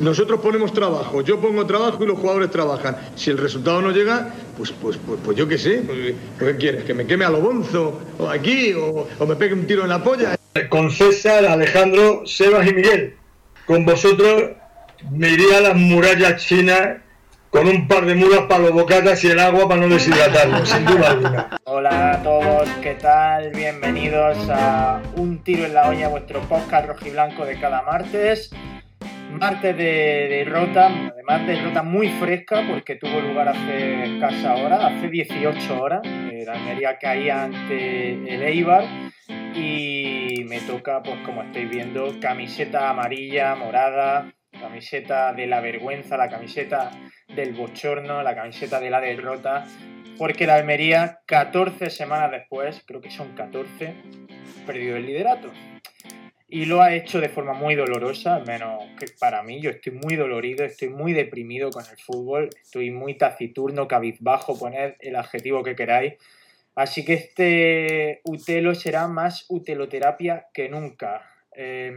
Nosotros ponemos trabajo, yo pongo trabajo y los jugadores trabajan. Si el resultado no llega, pues, pues, pues, pues yo qué sé. Pues, ¿Qué quieres? ¿Que me queme a lo bonzo? ¿O aquí? O, ¿O me pegue un tiro en la polla? Con César, Alejandro, Sebas y Miguel. Con vosotros me iría a las murallas chinas con un par de mulas para los bocatas y el agua para no deshidratarlo, sin duda alguna. Hola a todos, ¿qué tal? Bienvenidos a Un Tiro en la Olla, vuestro podcast rojiblanco de cada martes. Martes de derrota, además de derrota muy fresca porque tuvo lugar hace escasa hora, hace 18 horas. Eh, la Almería caía ante el Eibar y me toca, pues como estáis viendo, camiseta amarilla, morada, camiseta de la vergüenza, la camiseta del bochorno, la camiseta de la derrota, porque la Almería, 14 semanas después, creo que son 14, perdió el liderato. Y lo ha hecho de forma muy dolorosa, al menos que para mí. Yo estoy muy dolorido, estoy muy deprimido con el fútbol, estoy muy taciturno, cabizbajo, poned el adjetivo que queráis. Así que este utelo será más uteloterapia que nunca. Eh,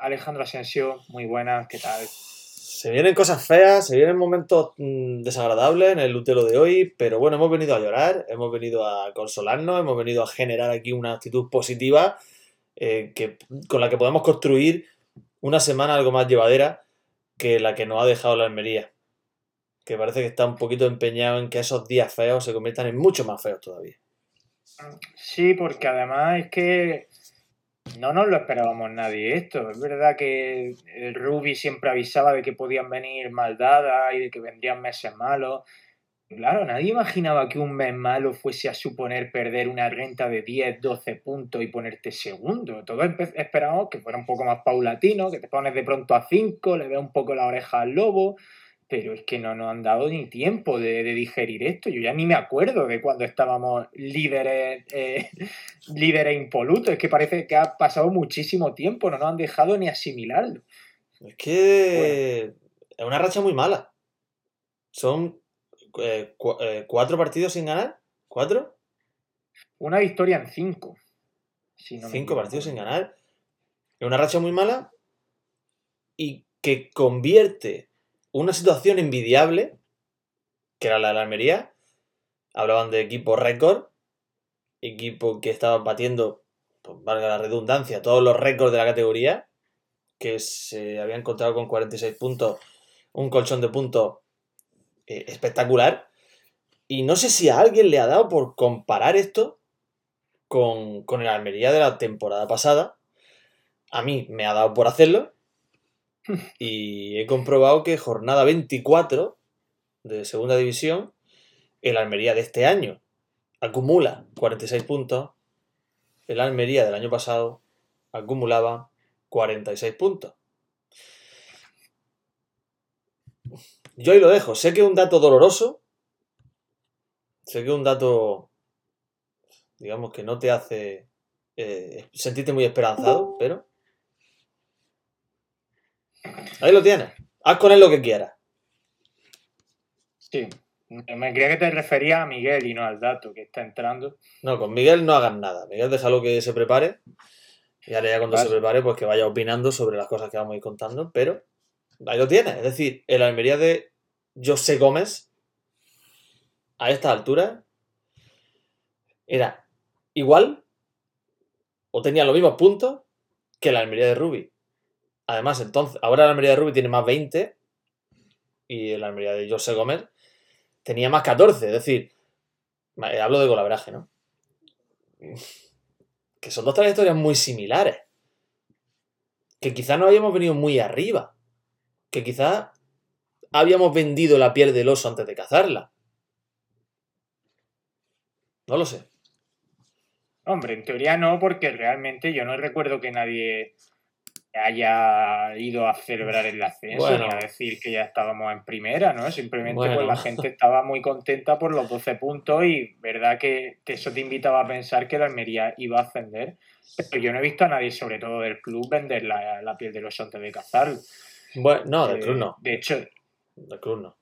Alejandro Asensio, muy buenas, ¿qué tal? Se vienen cosas feas, se vienen momentos mmm, desagradables en el utelo de hoy, pero bueno, hemos venido a llorar, hemos venido a consolarnos, hemos venido a generar aquí una actitud positiva eh, que, con la que podemos construir una semana algo más llevadera que la que nos ha dejado la Almería. Que parece que está un poquito empeñado en que esos días feos se conviertan en mucho más feos todavía. Sí, porque además es que no nos lo esperábamos nadie esto. Es verdad que el Ruby siempre avisaba de que podían venir maldadas y de que vendrían meses malos. Claro, nadie imaginaba que un mes malo fuese a suponer perder una renta de 10, 12 puntos y ponerte segundo. Todos esperábamos que fuera un poco más paulatino, que te pones de pronto a 5, le veas un poco la oreja al lobo, pero es que no nos han dado ni tiempo de, de, digerir esto. Yo ya ni me acuerdo de cuando estábamos líderes, eh, líderes impolutos. Es que parece que ha pasado muchísimo tiempo, no nos han dejado ni asimilarlo. Es que bueno. es una racha muy mala. Son eh, cu eh, cuatro partidos sin ganar. ¿Cuatro? Una victoria en cinco. Si no cinco partidos sin ganar. Una racha muy mala y que convierte una situación envidiable, que era la de la Almería. Hablaban de equipo récord, equipo que estaba batiendo, pues valga la redundancia, todos los récords de la categoría, que se había encontrado con 46 puntos, un colchón de puntos eh, espectacular. Y no sé si a alguien le ha dado por comparar esto con, con el Almería de la temporada pasada. A mí me ha dado por hacerlo. Y he comprobado que jornada 24 de segunda división, el Almería de este año acumula 46 puntos, el Almería del año pasado acumulaba 46 puntos. Yo ahí lo dejo. Sé que es un dato doloroso, sé que es un dato, digamos, que no te hace eh, sentirte muy esperanzado, pero Ahí lo tienes. Haz con él lo que quieras. Sí. Me creía que te refería a Miguel y no al dato que está entrando. No, con Miguel no hagas nada. Miguel déjalo que se prepare. Y ahora ya cuando vale. se prepare, pues que vaya opinando sobre las cosas que vamos a ir contando. Pero ahí lo tienes. Es decir, el Almería de José Gómez, a esta altura, era igual o tenía los mismos puntos que la Almería de Rubi. Además, entonces, ahora la Almería de Rubí tiene más 20 y la Almería de José Gómez tenía más 14. Es decir, hablo de golabraje, ¿no? Que son dos trayectorias muy similares. Que quizás no habíamos venido muy arriba. Que quizás habíamos vendido la piel del oso antes de cazarla. No lo sé. Hombre, en teoría no, porque realmente yo no recuerdo que nadie haya ido a celebrar el ascenso bueno. ni a decir que ya estábamos en primera, ¿no? Simplemente bueno. pues la gente estaba muy contenta por los 12 puntos y verdad que, que, eso te invitaba a pensar que la Almería iba a ascender. Pero yo no he visto a nadie, sobre todo del club, vender la, la piel de los antes de cazar. Bueno, no, del eh, club no. De hecho, del club no.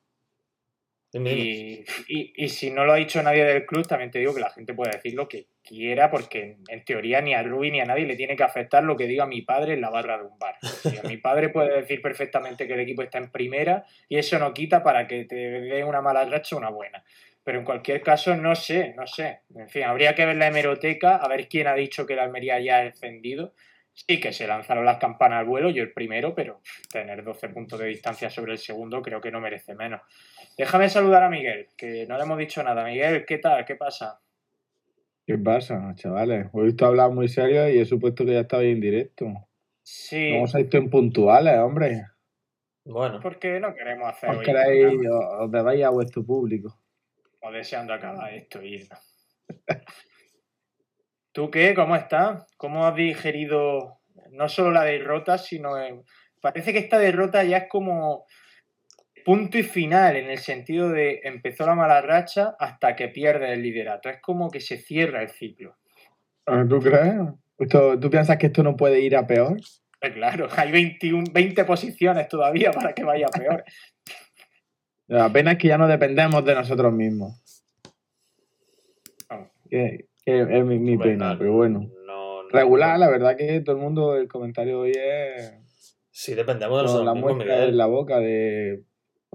Y, y, si no lo ha dicho nadie del club, también te digo que la gente puede decir lo que quiera, porque en teoría ni a Rubí ni a nadie le tiene que afectar lo que diga mi padre en la barra de un bar. mi padre puede decir perfectamente que el equipo está en primera y eso no quita para que te dé una mala racha una buena. Pero en cualquier caso, no sé, no sé. En fin, habría que ver la hemeroteca, a ver quién ha dicho que la Almería ya ha descendido. Sí que se lanzaron las campanas al vuelo, yo el primero, pero tener 12 puntos de distancia sobre el segundo creo que no merece menos. Déjame saludar a Miguel, que no le hemos dicho nada. Miguel, ¿qué tal? ¿Qué pasa? ¿Qué pasa, chavales? Os he visto hablar muy serio y he supuesto que ya estabais en directo. Sí. ¿Cómo sois tan puntuales, hombre? Bueno. Porque no queremos hacer. Os queréis, os debáis a vuestro público. O deseando acabar esto y ¿Tú qué? ¿Cómo estás? ¿Cómo has digerido no solo la derrota, sino... Parece que esta derrota ya es como punto y final en el sentido de empezó la mala racha hasta que pierde el liderato. Es como que se cierra el ciclo. Ah, ¿Tú crees? ¿Tú piensas que esto no puede ir a peor? Pues claro, hay 21, 20 posiciones todavía para que vaya peor. La pena es que ya no dependemos de nosotros mismos. Es, mi, pena, pero bueno. Regular, la verdad que todo el mundo, el comentario hoy es. Sí, dependemos de nosotros la mismos. La en la boca de.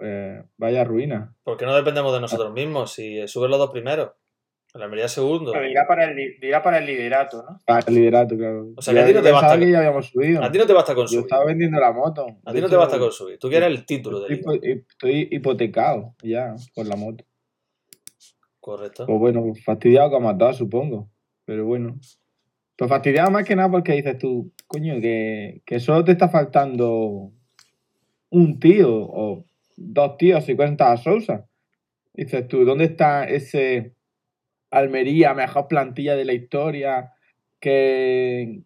Eh, vaya ruina. ¿Por qué no dependemos de nosotros mismos? Si suben los dos primeros. La Almería segundo. Pero dirá para, el, dirá para el liderato, ¿no? Para el liderato, claro. O sea, que a ti no te basta. Que ya habíamos subido. A ti no te basta con subir. Yo estaba vendiendo la moto. A ti no te basta con subir. Tú quieres el título de Estoy hipotecado ya por la moto. Correcto. Pues bueno, fastidiado como a todos, supongo. Pero bueno. Pues fastidiado más que nada porque dices tú, coño, que, que solo te está faltando un tío o dos tíos si cuentas a Sousa. Dices tú, ¿dónde está ese Almería, mejor plantilla de la historia? Que,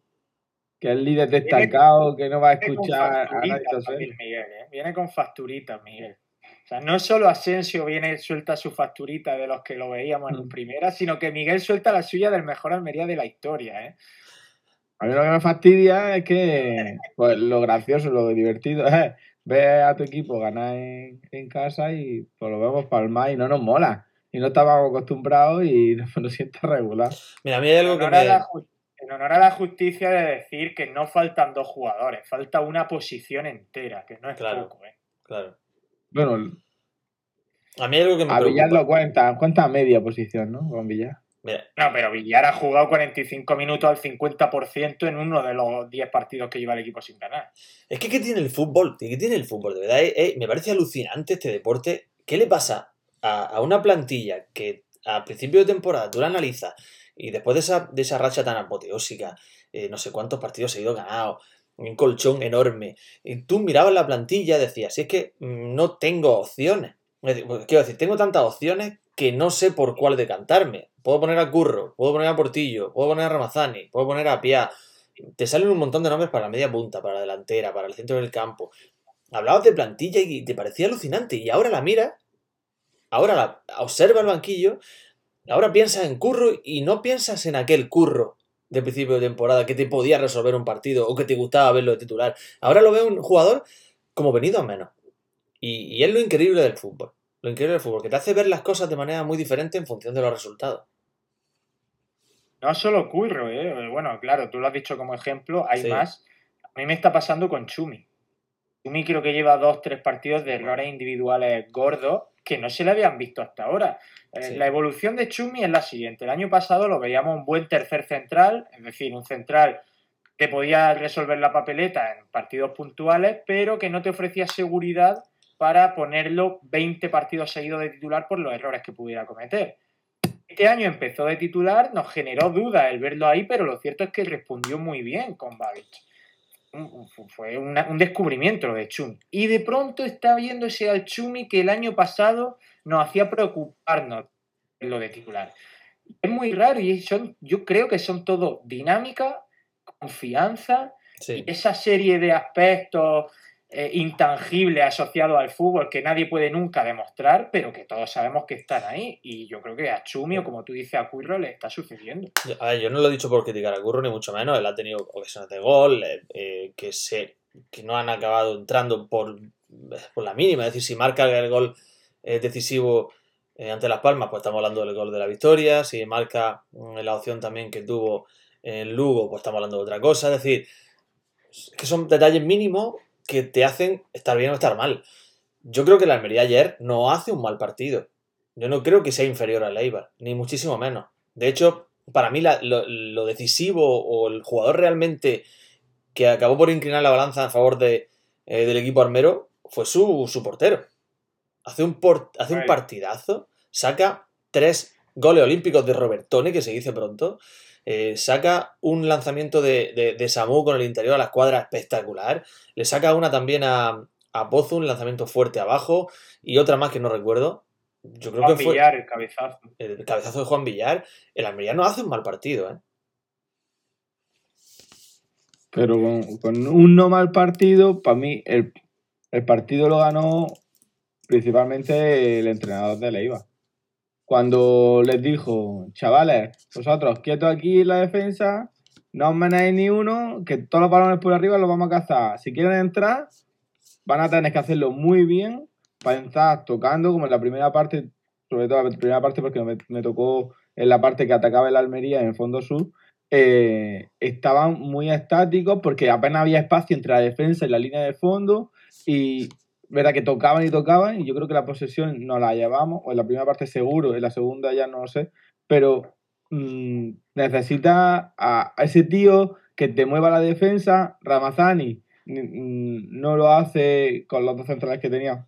que es líder destacado, que no va a escuchar a nadie. ¿eh? Viene con facturitas, Miguel. Sea, no solo Asensio viene suelta su facturita de los que lo veíamos en mm. primera, sino que Miguel suelta la suya del mejor Almería de la historia, ¿eh? A mí lo que me fastidia es que pues, lo gracioso, lo divertido es ver a tu equipo ganar en, casa y pues lo vemos palmar y no nos mola. Y no estábamos acostumbrados y nos, siente regular. Mira, a mí hay algo que me... En honor a la justicia de decir que no faltan dos jugadores, falta una posición entera, que no es poco, ¿eh? Claro. Bueno, a mí algo que me A Villar lo cuenta, cuenta media posición, ¿no? Con Villar. No, pero Villar ha jugado 45 minutos al 50% en uno de los 10 partidos que lleva el equipo sin ganar. Es que ¿qué tiene el fútbol? ¿Qué tiene el fútbol? De verdad, eh, eh, me parece alucinante este deporte. ¿Qué le pasa a, una plantilla que a principio de temporada tú la analizas y después de esa, de esa racha tan apoteósica, eh, no sé cuántos partidos se ha ido ganados, un colchón enorme, y tú mirabas la plantilla y decías, si es que no tengo opciones. Pues, quiero decir, tengo tantas opciones que no sé por cuál decantarme. Puedo poner a Curro, puedo poner a Portillo, puedo poner a Ramazani, puedo poner a Pia. Te salen un montón de nombres para la media punta, para la delantera, para el centro del campo. Hablabas de plantilla y te parecía alucinante. Y ahora la mira, ahora la, observa el banquillo, ahora piensas en Curro y no piensas en aquel Curro de principio de temporada que te podía resolver un partido o que te gustaba verlo de titular. Ahora lo veo un jugador como venido a menos. Y, es lo increíble del fútbol. Lo increíble del fútbol, que te hace ver las cosas de manera muy diferente en función de los resultados. No solo Curro, ¿eh? Bueno, claro, tú lo has dicho como ejemplo, hay más. A mí me está pasando con Chumi. Chumi creo que lleva dos, tres partidos de errores individuales gordos que no se le habían visto hasta ahora. Eh, la evolución de Chumi es la siguiente. El año pasado lo veíamos un buen tercer central, es decir, un central que podía resolver la papeleta en partidos puntuales, pero que no te ofrecía seguridad para ponerlo 20 partidos seguidos de titular por los errores que pudiera cometer. Este año empezó de titular, nos generó duda el verlo ahí, pero lo cierto es que respondió muy bien con Babic. Fue un descubrimiento lo de Chumi. Y de pronto está viéndose al Chumi que el año pasado nos hacía preocuparnos en lo de titular. Es muy raro y son, yo creo que son todo dinámica, confianza y esa serie de aspectos eh, intangible asociado al fútbol que nadie puede nunca demostrar, pero que todos sabemos que están ahí. Y yo creo que a Chumi, o como tú dices, a Curro le está sucediendo. A ver, yo no lo he dicho por criticar a Curro, ni mucho menos. Él ha tenido ocasiones de gol eh, eh, que, se, que no han acabado entrando por, por la mínima. Es decir, si marca el gol decisivo ante Las Palmas, pues estamos hablando del gol de la victoria. Si marca mm, la opción también que tuvo en Lugo, pues estamos hablando de otra cosa. Es decir, que son detalles mínimos que te hacen estar bien o estar mal. Yo creo que la Almería ayer no hace un mal partido. Yo no creo que sea inferior al Eibar, ni muchísimo menos. De hecho, para mí lo, decisivo o el jugador realmente que acabó por inclinar la balanza a favor de, eh, del equipo armero fue su, su portero. Hace un, hace un partidazo, saca tres goles olímpicos de Robertone, que se dice pronto. Eh, saca un lanzamiento de, de, Samu con el interior a la escuadra espectacular. Le saca una también a, a Pozo, un lanzamiento fuerte abajo. Y otra más que no recuerdo. Yo creo Juan que fue. Villar, el cabezazo. El cabezazo de Juan Villar. El Almería no hace un mal partido, ¿eh? Pero con, un no mal partido, para mí, el, el partido lo ganó principalmente el entrenador de Leiva. Cuando les dijo, chavales, vosotros quietos aquí en la defensa, no os menéis ni uno, que todos los balones por arriba los vamos a cazar. Si quieren entrar, van a tener que hacerlo muy bien para entrar tocando, como en la primera parte, sobre todo la primera parte porque me, tocó en la parte que atacaba el Almería en el fondo sur, eh, estaban muy estáticos porque apenas había espacio entre la defensa y la línea de fondo y verdad que tocaban y tocaban y yo creo que la posesión no la llevamos, o en la primera parte seguro, en la segunda ya no lo sé, pero mm, necesita a, ese tío que te mueva la defensa, Ramazani. Mm, no lo hace con los dos centrales que tenía.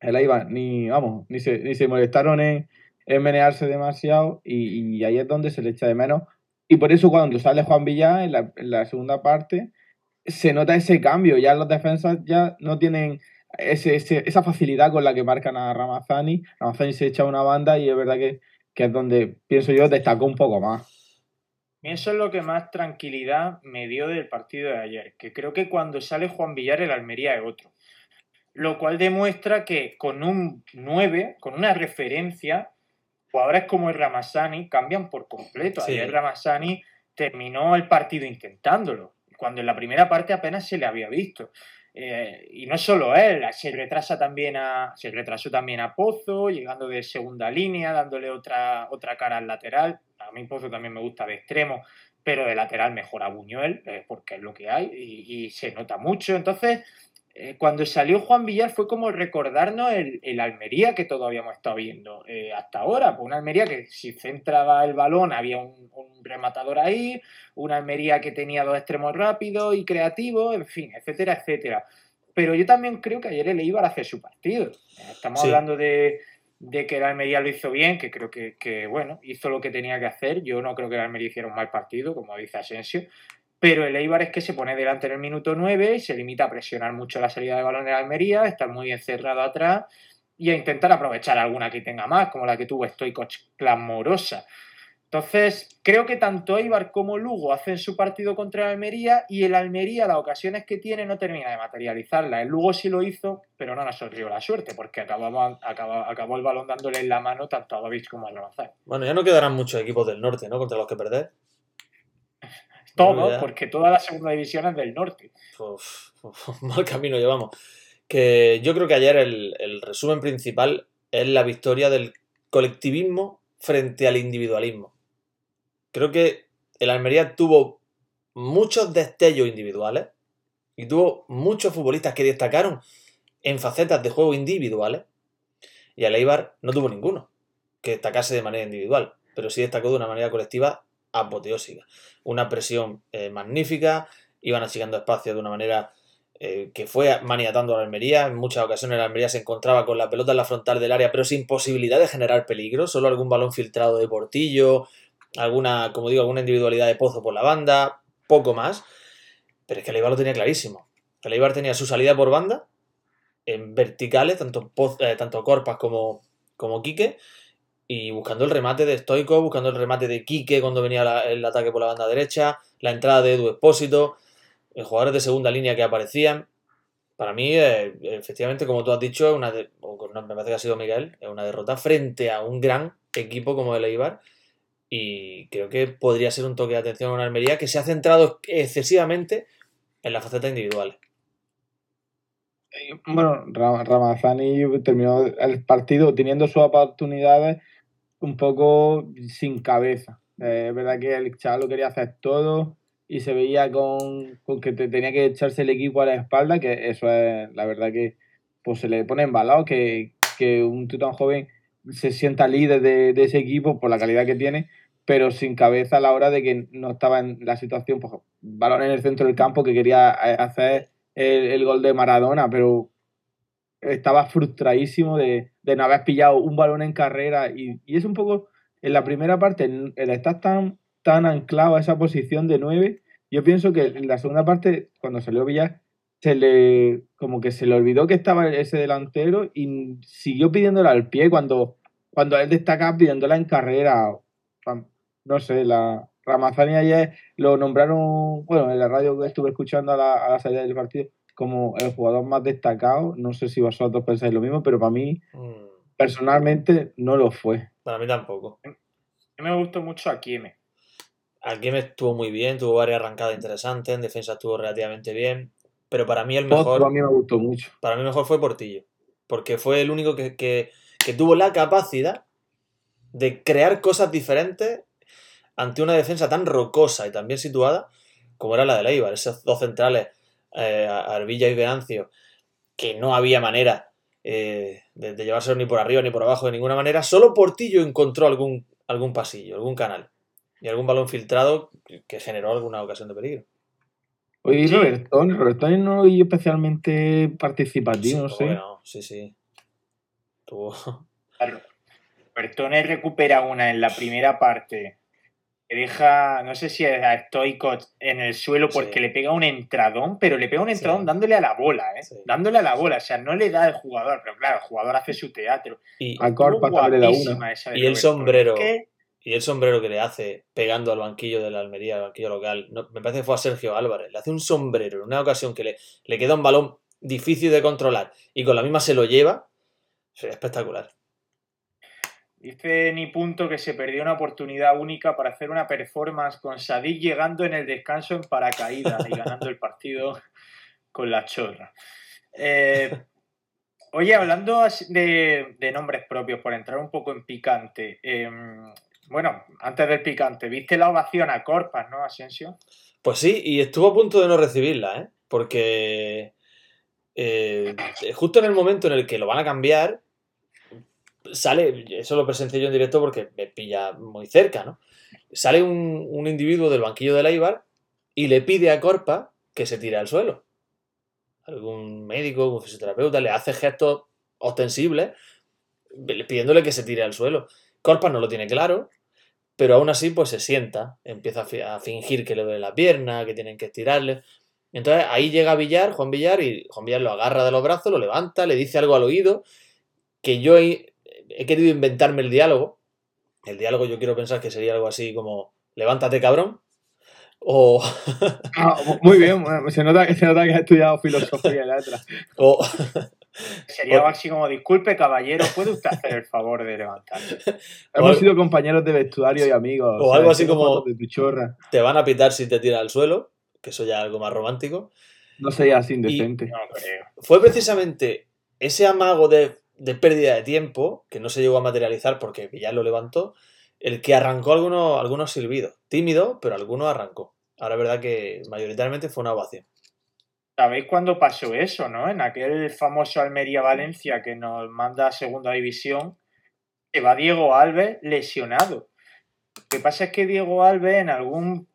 El Ivan, ni vamos, ni se, ni se molestaron en, menearse demasiado y, ahí es donde se le echa de menos. Y por eso cuando sale Juan Villar en la, en la segunda parte, se nota ese cambio, ya los defensas ya no tienen esa facilidad con la que marcan a Ramazani. Ramazani se echa una banda y es verdad que, es donde, pienso yo, destacó un poco más. Eso es lo que más tranquilidad me dio del partido de ayer, que creo que cuando sale Juan Villar el Almería es otro. Lo cual demuestra que con un 9, con una referencia, jugadores como el Ramazani cambian por completo. Ayer Ramazani terminó el partido intentándolo, cuando en la primera parte apenas se le había visto. Eh, y no solo él, se retrasa también. Se retrasó también a Pozo, llegando de segunda línea, dándole otra, otra cara al lateral. A mí Pozo también me gusta de extremo, pero de lateral mejor a Buñuel, eh, porque es lo que hay, y, se nota mucho. Entonces, eh, cuando salió Juan Villar fue como recordarnos el, Almería que todos habíamos estado viendo hasta ahora. Pues una Almería que si centraba el balón había un, un, rematador ahí, una Almería que tenía dos extremos rápidos y creativos, en fin, etcétera, etcétera. Pero yo también creo que ayer el Eibar hace su partido. Estamos hablando de, que el Almería lo hizo bien, que creo que, que, bueno, hizo lo que tenía que hacer. Yo no creo que el Almería hiciera un mal partido, como dice Asensio. Pero el Eibar es que se pone delante en el minuto 9 y se limita a presionar mucho la salida de balón de la Almería, estar muy encerrado atrás y a intentar aprovechar alguna que tenga más, como la que tuvo Stoico clamorosa. Entonces, creo que tanto Eibar como Lugo hacen su partido contra el Almería y el Almería, las ocasiones que tiene, no termina de materializarla. El Lugo sí lo hizo, pero no nos sonrió la suerte, porque acabó, el balón dándole en la mano tanto a David como a Ronaldo. Bueno, ya no quedarán muchos equipos del norte, ¿no? Contra los que perder. Todos, porque toda la segunda división es del norte. mal camino llevamos. Que yo creo que ayer el, resumen principal es la victoria del colectivismo frente al individualismo. Creo que el Almería tuvo muchos destellos individuales y tuvo muchos futbolistas que destacaron en facetas de juego individuales y el Eibar no tuvo ninguno que destacase de manera individual, pero sí destacó de una manera colectiva apoteósica. Una presión eh, magnífica, iban achicando espacio de una manera eh, que fue maniatando a la Almería. En muchas ocasiones la Almería se encontraba con la pelota en la frontal del área, pero sin posibilidad de generar peligro, solo algún balón filtrado de Portillo, alguna, como digo, alguna individualidad de Pozo por la banda, poco más. Pero es que el Eibar lo tenía clarísimo. El Eibar tenía su salida por banda, en verticales, tanto, eh, tanto Corpas como, como Quique, y buscando el remate de Stoico, buscando el remate de Quique cuando venía el ataque por la banda derecha, la entrada de Edu Espósito, los jugadores de segunda línea que aparecían. Para mí, eh, efectivamente, como tú has dicho, una me parece que ha sido Miguel, es una derrota frente a un gran equipo como el Eibar. Y creo que podría ser un toque de atención a una Almería que se ha centrado excesivamente en la faceta individual. Bueno, Ramazani terminó el partido teniendo sus oportunidades un poco sin cabeza. Eh, es verdad que el chaval quería hacer todo y se veía con, que tenía que echarse el equipo a la espalda, que eso es la verdad que pues se le pone en balado que, que un tío tan joven se sienta líder de, ese equipo por la calidad que tiene, pero sin cabeza a la hora de que no estaba en la situación, pues balón en el centro del campo que quería eh, hacer el, gol de Maradona, pero estaba frustradísimo de, no haber pillado un balón en carrera y, es un poco, en la primera parte, el estar tan, tan anclado a esa posición de nueve, yo pienso que en la segunda parte, cuando salió Villar, se le, como que se le olvidó que estaba ese delantero y siguió pidiéndola al pie cuando, cuando él destacaba pidiéndola en carrera. No sé, la Ramazani ayer lo nombraron, bueno, en la radio que estuve escuchando a la, a la salida del partido, como el jugador más destacado. No sé si vosotros pensáis lo mismo, pero para mí, mm. personalmente, no lo fue. Para mí tampoco. A mí me gustó mucho a Kieme. A Kieme estuvo muy bien, tuvo varias arrancadas interesantes, en defensa estuvo relativamente bien. Pero para mí el mejor. a mí me gustó mucho. Para mí mejor fue Portillo. Porque fue el único que, tuvo la capacidad de crear cosas diferentes ante una defensa tan rocosa y tan bien situada como era la de Leibar. Esos dos centrales, eh, Arbilla y Venancio, que no había manera eh, de, de, llevárselo ni por arriba ni por abajo de ninguna manera. Solo Portillo encontró algún, algún pasillo, algún canal y algún balón filtrado que generó alguna ocasión de peligro. Oye, sí. Robertón, Robertón no lo vi especialmente participativo, no sé. Bueno, sí, sí. Tuvo. Claro. Robertone recupera una en la primera parte. Que deja, no sé si a Stoico en el suelo porque le pega un entradón, pero le pega un entradón dándole a la bola, ¿eh? Dándole a la bola. O sea, no le da el jugador, pero claro, el jugador hace su teatro. Y, una. Y el sombrero. Y el sombrero que le hace pegando al banquillo de la Almería, al banquillo local, me parece que fue a Sergio Álvarez. Le hace un sombrero en una ocasión que le, le queda un balón difícil de controlar y con la misma se lo lleva. Sería espectacular. Dice Ni Punto que se perdió una oportunidad única para hacer una performance con Sadik llegando en el descanso en paracaídas y ganando el partido con la chorra. Eh, oye, hablando de, nombres propios, por entrar un poco en picante, em, bueno, antes del picante, ¿viste la ovación a Corpas, no, Asensio? Pues sí, y estuvo a punto de no recibirla, ¿eh? Porque eh, justo en el momento en el que lo van a cambiar, sale, eso lo presencié yo en directo porque me pilla muy cerca, ¿no? Sale un, individuo del banquillo de la Ibar y le pide a Corpa que se tire al suelo. Algún médico, un fisioterapeuta, le hace gestos ostensibles pidiéndole que se tire al suelo. Corpa no lo tiene claro, pero aún así pues se sienta, empieza a fingir que le duele la pierna, que tienen que estirarle. Entonces ahí llega Villar, Juan Villar, y Juan Villar lo agarra de los brazos, lo levanta, le dice algo al oído, que yo he, querido inventarme el diálogo. El diálogo yo quiero pensar que sería algo así como, levántate cabrón, o... Ah, muy bien, se nota, se nota que has estudiado filosofía y letras. O, Sería así como, disculpe caballero, ¿puede usted hacer el favor de levantarse? Hemos sido compañeros de vestuario y amigos. O, algo así como, te van a pitar si te tiras al suelo, que eso ya es algo más romántico. No sería así indecente. Fue precisamente ese amago de, pérdida de tiempo, que no se llegó a materializar porque ya lo levantó, el que arrancó algunos, algunos silbidos. Tímido, pero algunos arrancó. Ahora es verdad que mayoritariamente fue una ovación. ¿Sabéis cuándo pasó eso, no? En aquel famoso Almería-Valencia que nos manda a segunda división, que va Diego Alves lesionado. Lo que pasa es que Diego Alves en algún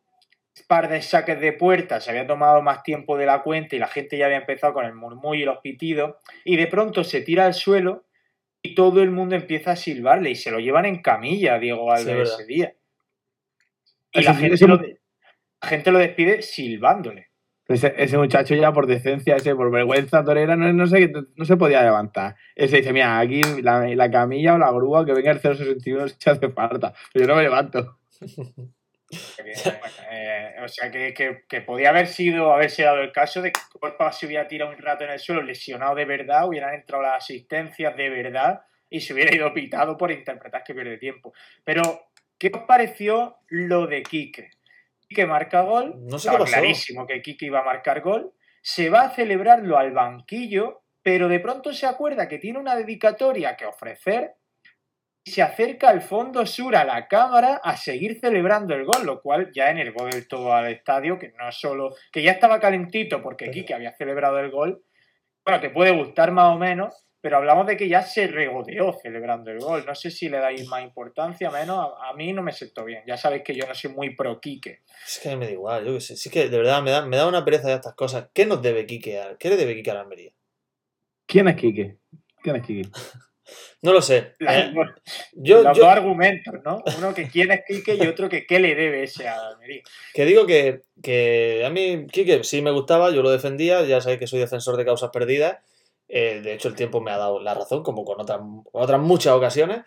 par de saques de puerta se había tomado más tiempo de la cuenta y la gente ya había empezado con el murmullo y los pitidos y de pronto se tira al suelo y todo el mundo empieza a silbarle y se lo llevan en camilla Diego Alves ese día. Y la gente, lo, la gente lo despide silbándole. Ese, muchacho ya por decencia, ese por vergüenza torera, no, no, sé, no se podía levantar. Ese dice, mira, aquí la, camilla o la grúa que venga el 061 se hace falta. Pero yo no me levanto. Eh, o sea, que, que, podía haber sido, haberse dado el caso de que Corpa se hubiera tirado un rato en el suelo lesionado de verdad, hubieran entrado las asistencias de verdad y se hubiera ido pitado por interpretar que pierde tiempo. Pero, ¿qué os pareció lo de Quique? que marca gol, no sé Estaba clarísimo que Kiki iba a marcar gol, se va a celebrarlo al banquillo pero de pronto se acuerda que tiene una dedicatoria que ofrecer se acerca al fondo sur a la cámara a seguir celebrando el gol, lo cual ya enervó del todo al estadio, que no solo, que ya estaba calentito porque Quique había celebrado el gol, bueno, te puede gustar más o menos, pero hablamos de que ya se regodeó celebrando el gol. No sé si le dais más importancia, menos. A, mí no me sentó bien. Ya sabéis que yo no soy muy pro Quique. Es que me da igual, yo qué sé. Sí que de verdad me da, me da una pereza de estas cosas. ¿Qué nos debe Quique a, ¿Qué le debe Quique a la Almería? ¿Quién es Quique? ¿Quién es Quique? no lo sé. Eh, yo, los dos argumentos, ¿no? Uno que quién es Quique y otro que qué le debe ese a Almería. Que digo que, que a mí Quique sí me gustaba, yo lo defendía, ya sabéis que soy defensor de causas perdidas eh, de hecho, el tiempo me ha dado la razón, como con otras, otras muchas ocasiones.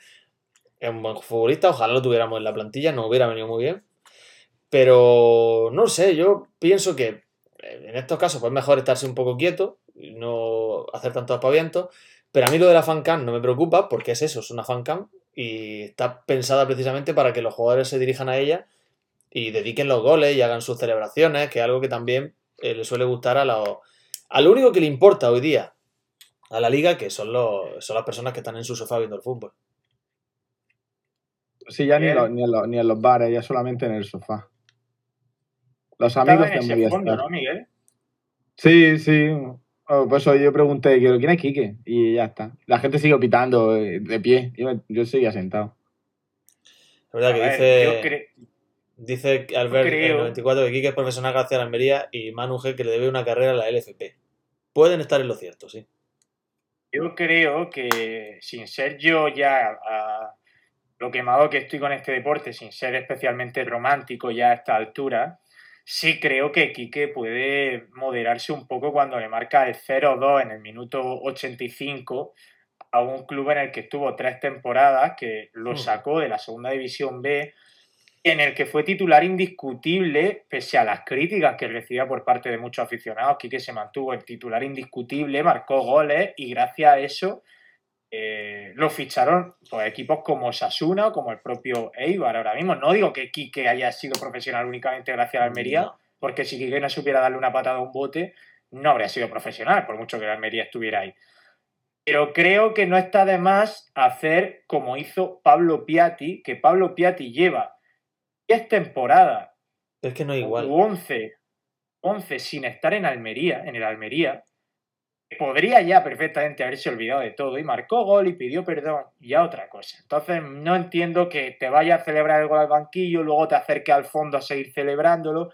Es un buen futbolista, ojalá lo tuviéramos en la plantilla, no hubiera venido muy bien. Pero no sé, yo pienso que eh, en estos casos pues es mejor estarse un poco quieto, y no hacer tanto aspavientos. Pero a mí lo de la fancam no me preocupa porque es eso, es una fancam y está pensada precisamente para que los jugadores se dirijan a ella y dediquen los goles y hagan sus celebraciones, que es algo que también eh, le suele gustar a los... A lo único que le importa hoy día a la liga, que son, los, son las personas que están en su sofá viendo el fútbol. Sí, ya ni, ni, en los, bares, ya solamente en el sofá. Los amigos también fondo, ¿no, Miguel? Sí, sí. Oh, por eso yo pregunté, ¿quién es Quique? Y ya está. La gente sigue pitando eh, de pie. Yo, yo seguía sentado. La verdad que dice... Dice Albert el 94 que Quique es profesional gracias a la Almería y Manu G que le debe una carrera a la LFP. Pueden estar en lo cierto, sí. Yo creo que sin ser yo ya lo quemado que estoy con este deporte, sin ser especialmente romántico ya a esta altura, sí creo que Quique puede moderarse un poco cuando le marca el 0-2 en el minuto 85 a un club en el que estuvo tres temporadas, que lo sacó de la segunda división B en el que fue titular indiscutible, pese a las críticas que recibía por parte de muchos aficionados. Quique se mantuvo el titular indiscutible, marcó goles y gracias a eso eh, lo ficharon pues, equipos como Sasuna o como el propio Eibar ahora mismo. No digo que Quique haya sido profesional únicamente gracias a Almería, porque si Quique no supiera darle una patada a un bote, no habría sido profesional, por mucho que la Almería estuviera ahí. Pero creo que no está de más hacer como hizo Pablo Piatti, que Pablo Piatti lleva 10 temporadas. Es que no es igual. 11, 11 sin estar en Almería, en el Almería. Podría ya perfectamente haberse olvidado de todo y marcó gol y pidió perdón y ya otra cosa. Entonces no entiendo que te vaya a celebrar el gol al banquillo, luego te acerque al fondo a seguir celebrándolo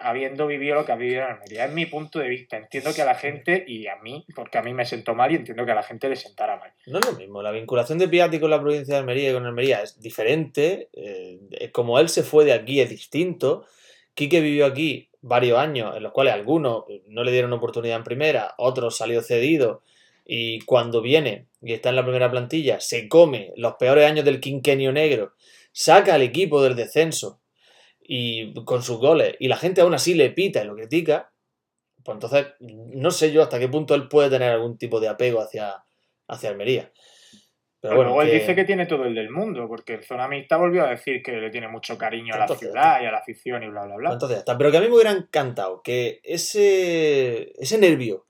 habiendo vivido lo que ha vivido en Almería. Es mi punto de vista. Entiendo que a la gente, y a mí, porque a mí me sentó mal y entiendo que a la gente le sentara mal. No es lo mismo. La vinculación de Piatti con la provincia de Almería y con Almería es diferente. Eh, como él se fue de aquí es distinto. Quique vivió aquí varios años, en los cuales algunos no le dieron oportunidad en primera, otros salió cedido. Y cuando viene y está en la primera plantilla, se come los peores años del quinquenio negro, saca al equipo del descenso y con sus goles y la gente aún así le pita y lo critica, pues entonces no sé yo hasta qué punto él puede tener algún tipo de apego hacia, hacia Almería. Pero, bueno, él dice que tiene todo el del mundo, porque el Zona Mixta volvió a decir que le tiene mucho cariño a la ciudad y a la afición y bla, bla, bla. Entonces está. Pero que a mí me hubiera encantado que ese, ese nervio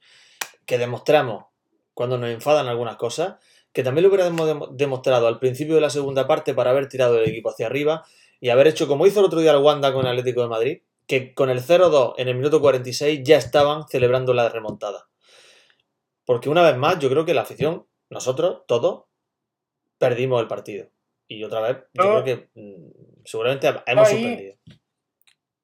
que demostramos cuando nos enfadan algunas cosas, que también lo hubiéramos demostrado al principio de la segunda parte para haber tirado el equipo hacia arriba y haber hecho como hizo el otro día el Wanda con el Atlético de Madrid, que con el 0-2 en el minuto 46 ya estaban celebrando la remontada. Porque una vez más, yo creo que la afición, nosotros, todos, perdimos el partido. Y otra vez, yo creo que mm, seguramente hemos suspendido.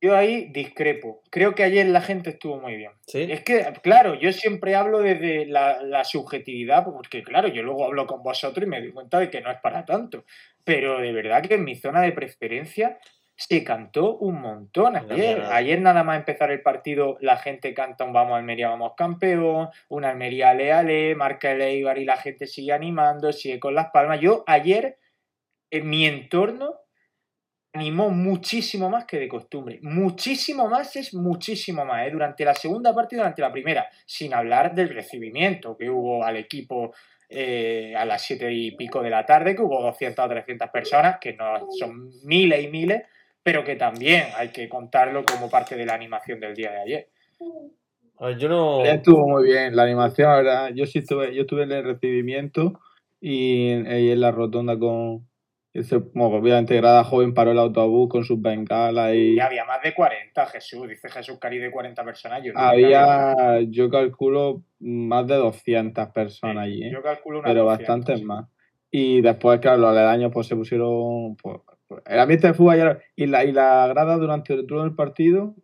Yo ahí discrepo. Creo que ayer la gente estuvo muy bien. Es que, claro, yo siempre hablo desde la, subjetividad, porque claro, yo luego hablo con vosotros y me doy cuenta de que no es para tanto. Pero de verdad que en mi zona de preferencia se cantó un montón ayer. Ayer nada más empezar el partido, la gente canta un vamos Almería, vamos campeón, una Almería leale, marca el Eibar y la gente sigue animando, sigue con las palmas. Yo ayer, en mi entorno, animó muchísimo más que de costumbre. Muchísimo más es muchísimo más, ¿eh? durante la segunda parte y durante la primera, sin hablar del recibimiento que hubo al equipo eh, a las siete y pico de la tarde, que hubo 200 o 300 personas, que no son miles y miles, pero que también hay que contarlo como parte de la animación del día de ayer. Yo no. Estuvo muy bien la animación, la verdad. Yo sí estuve, yo estuve en el recibimiento y en, y en la rotonda con. Ese, bueno, obviamente Grada Joven paró el autobús con sus bengalas y. Y había más de 40, Jesús. Dice Jesús Cari de 40 personas. Yo Había, yo calculo, más de 200 personas allí, ¿eh? Yo calculo una pero 200. bastantes más. Y después, claro, los aledaños pues se pusieron. Pues, el ambiente de fútbol y la, y la grada durante todo el partido,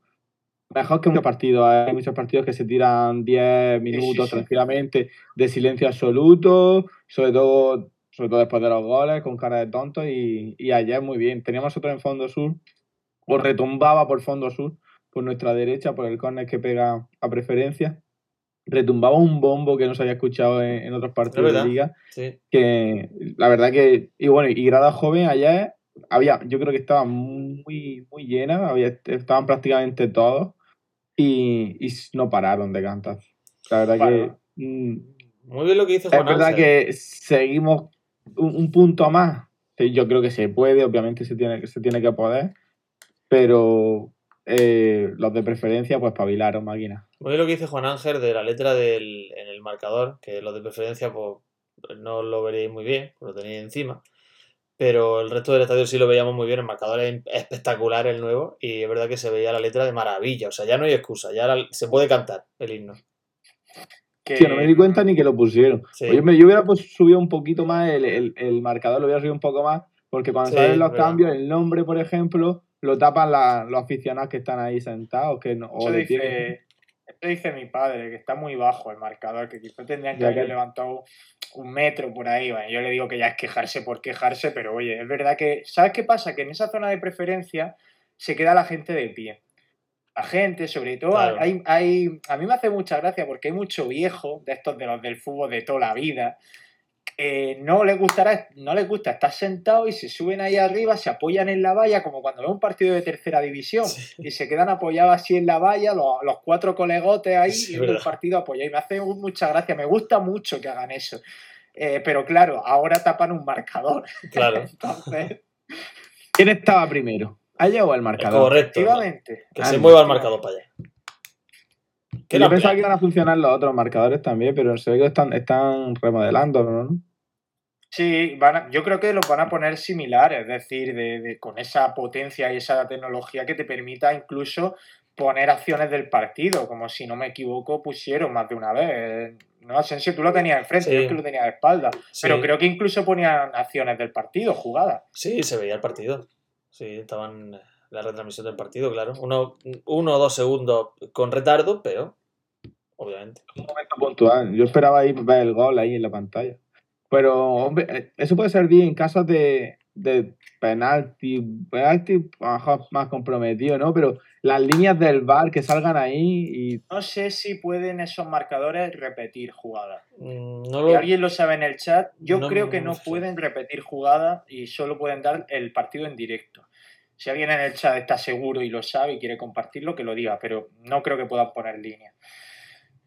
mejor que muchos partidos. Hay muchos partidos que se tiran 10 minutos sí. tranquilamente de silencio absoluto, sobre todo, sobre todo después de los goles, con cara de tontos. Y, y ayer muy bien. Teníamos otro en fondo sur, o retumbaba por fondo sur, por nuestra derecha, por el córner que pega a preferencia. Retumbaba un bombo que no se había escuchado en, en otros partidos de verdad. liga Sí. que la verdad que y bueno y grada joven ayer había yo creo que estaba muy muy llena había, estaban prácticamente todos y, y no pararon de cantar la verdad Bueno. que mm, Muy bien lo que dice es Juan verdad que seguimos un, un punto más yo creo que se puede obviamente se tiene se tiene que poder pero eh, los de preferencia pues pavilaron máquina Muy bien lo que dice Juan Ángel de la letra del, en el marcador, que los de preferencia pues no lo veríais muy bien, pues lo tenéis encima. Pero el resto del estadio sí lo veíamos muy bien, el marcador es espectacular el nuevo y es verdad que se veía la letra de maravilla, o sea, ya no hay excusa, ya la- se puede cantar el himno. Que- Tío, no me di cuenta ni que lo pusieron. Sí. Oye, me- yo hubiera pues, subido un poquito más el, el- el marcador, lo hubiera subido un poco más, porque cuando Sí, salen los verdad. cambios, el nombre, por ejemplo, lo tapan la- los aficionados que están ahí sentados, que no, o Eso le tienen- dice, eso dice mi padre, que está muy bajo el marcador, que quizá tendrían que haber levantado un metro por ahí. Bueno, yo le digo que ya es quejarse por quejarse, pero oye, es verdad que, ¿sabes qué pasa? Que en esa zona de preferencia se queda la gente de pie. La gente, sobre todo, Claro. hay, hay, a mí me hace mucha gracia porque hay mucho viejo de estos de los del fútbol de toda la vida que no les gustará, no les gusta estar sentados y se suben ahí arriba, se apoyan en la valla, como cuando ves un partido de tercera división, Sí. y se quedan apoyados así en la valla, los, los cuatro colegotes ahí, Sí, viendo el partido apoyados. Y me hace mucha gracia, me gusta mucho que hagan eso. Eh, pero claro, ahora tapan un marcador. Claro, Entonces, ¿Quién estaba primero? ¿Allá o el es marcador? correcto. efectivamente. Que Ah, se no, mueva el marcador para allá. ¿Qué Yo la pensaba que iban a funcionar los otros marcadores también, pero se ve que están, están remodelando, ¿no? Sí, van a- yo creo que los van a poner similares, es decir, de, de- con esa potencia y esa tecnología que te permita incluso poner acciones del partido, como si no me equivoco pusieron más de una vez. No, Asensio, tú lo tenías enfrente, Sí. yo es que lo tenía de espalda, Sí. pero creo que incluso ponían acciones del partido, jugadas. Sí, se veía el partido. Sí, estaban la retransmisión del partido, claro. Uno, uno o dos segundos con retardo, pero obviamente. un momento puntual. Yo esperaba ahí ver el gol ahí en la pantalla. Pero, hombre, eh, eso puede servir en casos de, de penalti, penalti más comprometido, ¿no? Pero las líneas del bar que salgan ahí y No sé si pueden esos marcadores repetir jugadas. Mm, No Si lo, alguien lo sabe en el chat, yo No, creo que no no sé. pueden repetir jugadas y solo pueden dar el partido en directo. Si alguien en el chat está seguro y lo sabe y quiere compartirlo, que lo diga, pero no creo que puedan poner línea.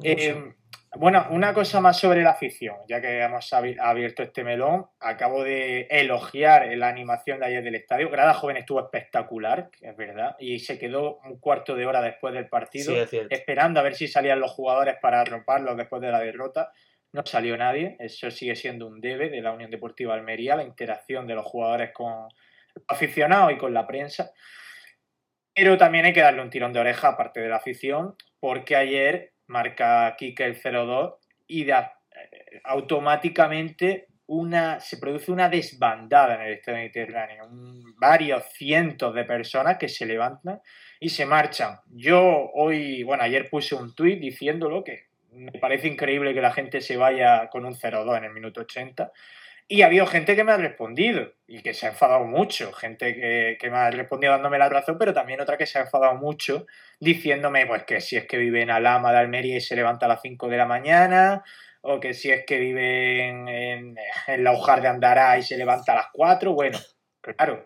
Eh, bueno, una cosa más sobre la afición, ya que hemos abi- abierto este melón, acabo de elogiar la animación de ayer del estadio. Grada Joven estuvo espectacular, es verdad, y se quedó un cuarto de hora después del partido Sí, es cierto. esperando a ver si salían los jugadores para arroparlos después de la derrota. No salió nadie, eso sigue siendo un debe de la Unión Deportiva Almería, la interacción de los jugadores con los aficionados y con la prensa. Pero también hay que darle un tirón de oreja aparte de la afición, porque ayer marca Kike el 0-2 y da eh, automáticamente una, se produce una desbandada en el Estadio Mediterráneo. Varios cientos de personas que se levantan y se marchan. Yo hoy, bueno, ayer puse un tuit diciéndolo que me parece increíble que la gente se vaya con un 0-2 en el minuto 80. Y ha habido gente que me ha respondido y que se ha enfadado mucho. Gente que, que me ha respondido dándome la razón, pero también otra que se ha enfadado mucho diciéndome pues que si es que vive en Alama de Almería y se levanta a las 5 de la mañana, o que si es que vive en, en, la Ujar de Andará y se levanta a las 4. Bueno, claro,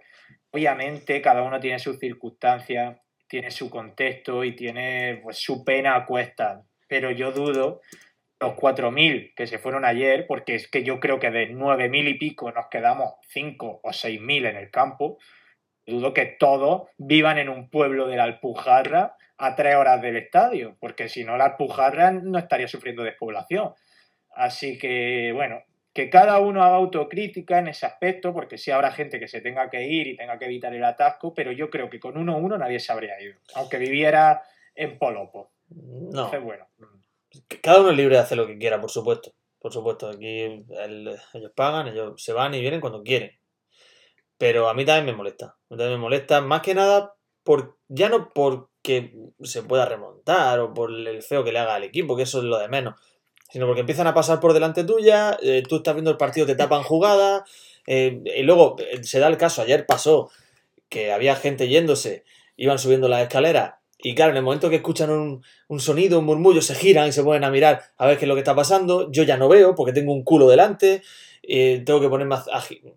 obviamente cada uno tiene sus circunstancias, tiene su contexto y tiene pues, su pena a cuestas. Pero yo dudo los 4.000 que se fueron ayer, porque es que yo creo que de 9.000 y pico nos quedamos 5 o 6.000 en el campo. dudo que todos vivan en un pueblo de la Alpujarra a tres horas del estadio, porque si no la Alpujarra no estaría sufriendo despoblación. Así que, bueno, que cada uno haga autocrítica en ese aspecto, porque sí habrá gente que se tenga que ir y tenga que evitar el atasco, pero yo creo que con uno a uno nadie se habría ido, aunque viviera en Polopo. No. bueno. Cada uno es libre de hacer lo que quiera, por supuesto. Por supuesto, aquí ellos pagan, ellos se van y vienen cuando quieren. Pero a mí también me molesta. A mí también me molesta, más que nada, por, ya no porque se pueda remontar o por el feo que le haga al equipo, que eso es lo de menos sino porque empiezan a pasar por delante tuya, eh, tú estás viendo el partido, te tapan jugada, eh, y luego eh, se da el caso, ayer pasó que había gente yéndose, iban subiendo las escaleras, y claro, en el momento que escuchan un, sonido, un murmullo, se giran y se ponen a mirar a ver qué es lo que está pasando, yo ya no veo porque tengo un culo delante, tengo que poner más...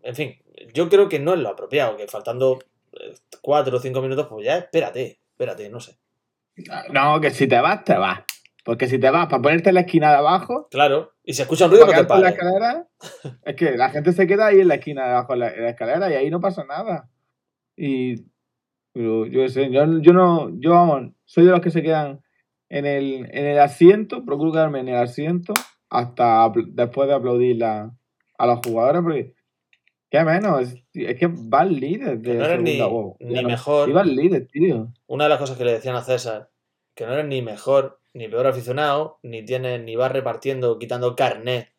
En fin, yo creo que no es lo apropiado, que faltando cuatro o cinco minutos, pues ya espérate, espérate, no sé. No, que si te vas, te vas. Porque si te vas para ponerte en la esquina de abajo. Claro, y se escucha un ruido, no te la escalera, es que la gente se queda ahí en la esquina de abajo de la, escalera y ahí no pasa nada. Y. yo sé, yo, no. Yo, vamos, soy de los que se quedan en el, en el asiento, procuro quedarme en el asiento hasta después de aplaudir a los jugadores, porque. ¿Qué menos? Es, que va el líder de no ni, ni mejor. Iba el líder, tío. Una de las cosas que le decían a César, que no eres ni mejor ni peor aficionado, ni tienes, ni vas repartiendo, quitando carnet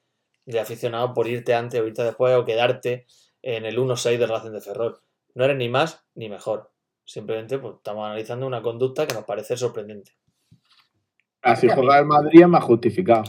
de aficionado por irte antes o irte después o quedarte en el 1-6 de Relación de Ferrol. No eres ni más ni mejor. Simplemente pues, estamos analizando una conducta que nos parece sorprendente. Así jugar el Madrid es más justificado.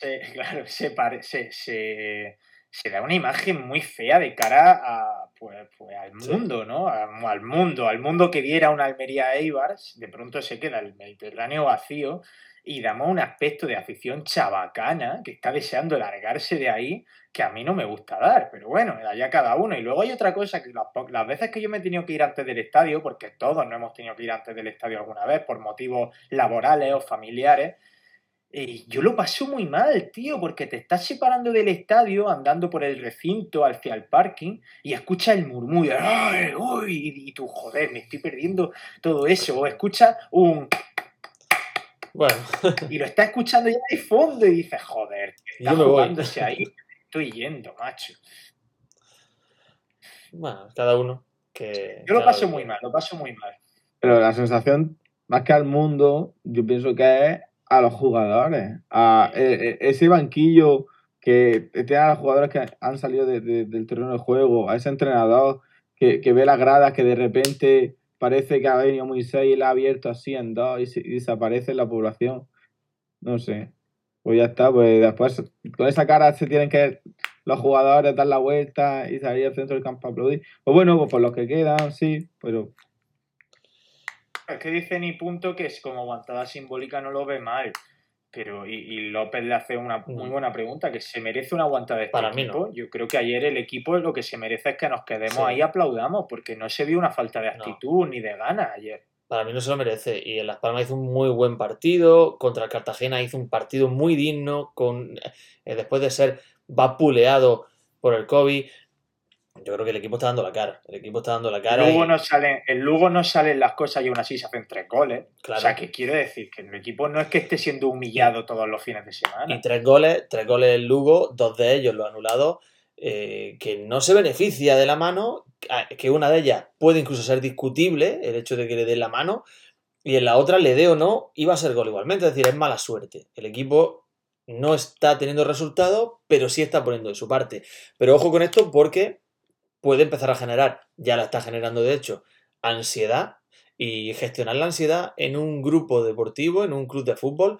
claro, se, parece, se, se da una imagen muy fea de cara a, pues, pues al mundo, ¿no? al mundo, al mundo que diera una Almería Eibar, de pronto se queda el Mediterráneo vacío y damos un aspecto de afición chabacana que está deseando largarse de ahí que a mí no me gusta dar, pero bueno, allá cada uno. Y luego hay otra cosa que las, las veces que yo me he tenido que ir antes del estadio, porque todos no hemos tenido que ir antes del estadio alguna vez por motivos laborales o familiares, eh, yo lo paso muy mal, tío, porque te estás separando del estadio, andando por el recinto hacia el parking y escuchas el murmullo, ¡ay, uy! Y tú, joder, me estoy perdiendo todo eso. O escuchas un. Bueno. y lo estás escuchando ya de fondo y dices, joder, está jugándose ahí. Estoy yendo, macho. Bueno, cada uno que. Yo lo paso muy mal, lo paso muy mal. Pero la sensación, más que al mundo, yo pienso que es a los jugadores, a e, e, ese banquillo que tiene a los jugadores que han salido del terreno de juego, a ese entrenador que, ve las gradas que de repente parece que ha venido Moisés y la ha abierto así en dos y, desaparece en la población. No sé. Pues ya está, pues después con esa cara se tienen que los jugadores dar la vuelta y salir al centro del campo a aplaudir. Pues bueno, pues por los que quedan, sí, pero es que dice ni punto que es como aguantada simbólica no lo ve mal. Pero, y, López le hace una muy buena pregunta, que se merece una aguantada de este Para equipo. Mí Yo creo que ayer el equipo lo que se merece es que nos quedemos ahí y aplaudamos, porque no se vio una falta de actitud ni de ganas ayer. Para mí no se lo merece. Y en Las Palmas hizo un muy buen partido. Contra el Cartagena hizo un partido muy digno. Con, eh, después de ser vapuleado por el COVID yo creo que el equipo está dando la cara. El equipo está dando la cara. Lugo no sale, el Lugo no salen las cosas y aún así se hacen tres goles. O sea, que quiero decir que el equipo no es que esté siendo humillado todos los fines de semana. Y tres goles, tres goles el Lugo, dos de ellos lo anulado, eh, que no se beneficia de la mano, que una de ellas puede incluso ser discutible, el hecho de que le dé la mano, y en la otra le dé o no, iba a ser gol igualmente. Es decir, es mala suerte. El equipo no está teniendo resultados, pero sí está poniendo de su parte. Pero ojo con esto porque puede empezar a generar, ya la está generando de hecho, ansiedad y gestionar la ansiedad en un grupo deportivo, en un club de fútbol,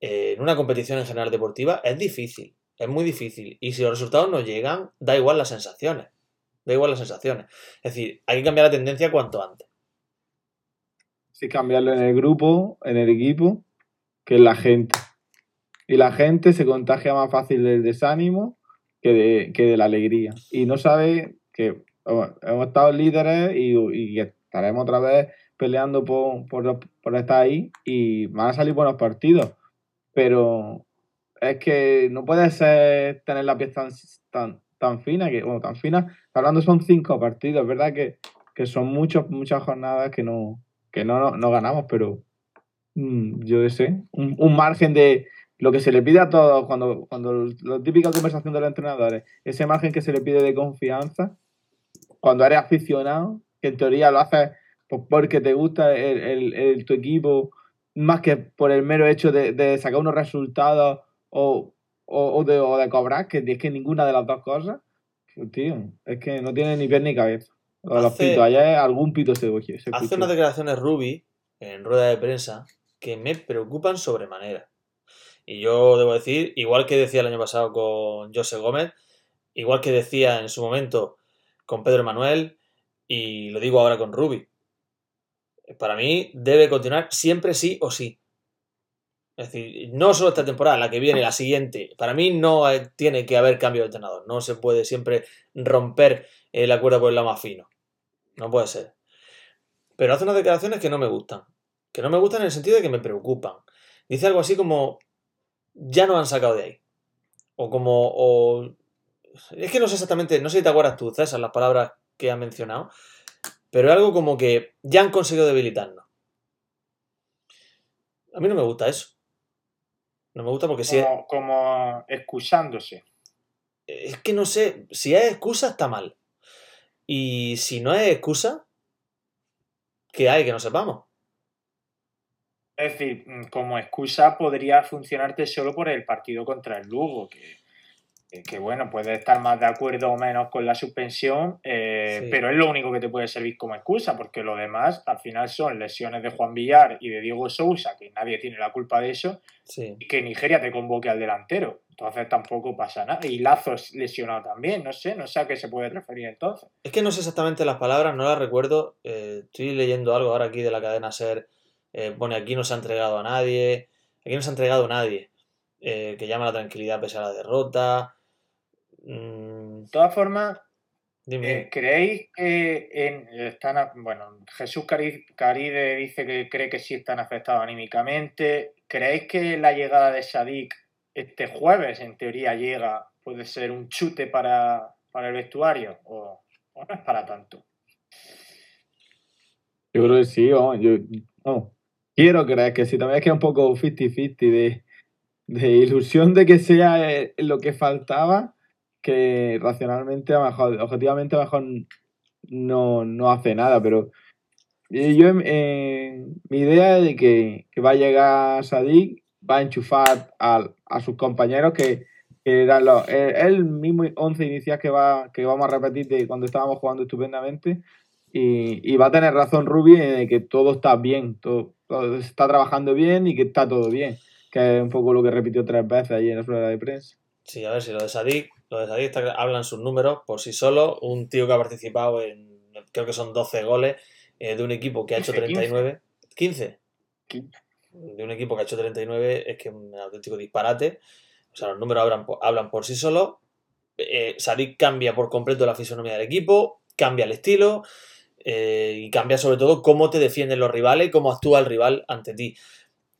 en una competición en general deportiva, es difícil, es muy difícil. Y si los resultados no llegan, da igual las sensaciones, da igual las sensaciones. Es decir, hay que cambiar la tendencia cuanto antes. Sí, cambiarlo en el grupo, en el equipo, que en la gente. Y la gente se contagia más fácil del desánimo que de, la alegría. Y no sabe que hemos estado líderes y, estaremos otra vez peleando por, por, estar ahí y van a salir buenos partidos. Pero es que no puede ser tener la pieza tan, tan, fina, que, bueno, tan fina. Hablando son cinco partidos, ¿verdad? Que, que son muchas jornadas que no, que no, no, ganamos, pero mm, yo sé, un, margen de lo que se le pide a todos cuando, cuando la típica conversación de los entrenadores, ese margen que se le pide de confianza, cuando eres aficionado, que en teoría lo haces pues, porque te gusta el, el, tu equipo, más que por el mero hecho de, de sacar unos resultados o, o, de, o de cobrar, que es que ninguna de las dos cosas, tío, es que no tiene ni pie ni cabeza. los pitos, allá algún pito se, se Hace unas declaraciones Ruby en rueda de prensa que me preocupan sobremanera. Y yo debo decir, igual que decía el año pasado con José Gómez, igual que decía en su momento con Pedro Manuel, y lo digo ahora con Ruby. Para mí debe continuar siempre sí o sí. Es decir, no solo esta temporada, la que viene, la siguiente. Para mí no tiene que haber cambio de entrenador. No se puede siempre romper el acuerdo por el lado más fino. No puede ser. Pero hace unas declaraciones que no me gustan. Que no me gustan en el sentido de que me preocupan. Dice algo así como, ya no han sacado de ahí. O como, es que no sé exactamente, no sé si te acuerdas tú, César, las palabras que ha mencionado. Pero es algo como que ya han conseguido debilitarnos. A mí no me gusta eso. No me gusta porque si es... Como excusándose. Es que no sé, si es excusa está mal. Y si no es excusa, ¿qué hay que no sepamos? Es decir, mm, como excusa podría funcionarte solo por el partido contra el Lugo, que que bueno, puedes estar más de acuerdo o menos con la suspensión, eh, pero es lo único que te puede servir como excusa, porque lo demás al final son lesiones de Juan Villar y de Diego Sousa, que nadie tiene la culpa de eso, y que Nigeria te convoque al delantero. Entonces tampoco pasa nada. Y Lazo es lesionado también, no sé, no sé a qué se puede referir entonces. Es que no sé exactamente las palabras, no las recuerdo. Eh, estoy leyendo algo ahora aquí de la cadena Ser. Eh, pone aquí no se ha entregado a nadie, aquí no se ha entregado a nadie. que llama la tranquilidad pese a la derrota. Mm, de todas formas, eh, ¿creéis que en, están, bueno, Jesús Caride dice que cree que sí están afectados anímicamente? ¿Creéis que la llegada de Sadik este jueves, en teoría, llega, puede ser un chute para, el vestuario o, no es para tanto? Yo creo que sí, yo, quiero creer que sí, también es que es un poco 50-50 de, de ilusión de que sea eh, lo que faltaba que racionalmente, a mejor, objetivamente, a mejor no, hace nada, pero yo, mi idea es de que, va a llegar Sadik, va a enchufar a, sus compañeros que, eran los, el, mismo 11 inicial que, va, que vamos a repetir de cuando estábamos jugando estupendamente. Y, va a tener razón Rubi en que todo está bien, todo, está trabajando bien y que está todo bien, que es un poco lo que repitió tres veces ahí en la rueda de prensa. Sí, a ver si lo de Sadik los de Sadik hablan sus números por sí solo. Un tío que ha participado en, creo que son 12 goles, eh, de un equipo que ha hecho 39. 15. De un equipo que ha hecho 39 es que es un auténtico disparate. O sea, los números hablan, hablan por sí solos. Eh, Sadik cambia por completo la fisonomía del equipo, cambia el estilo eh, y cambia sobre todo cómo te defienden los rivales y cómo actúa el rival ante ti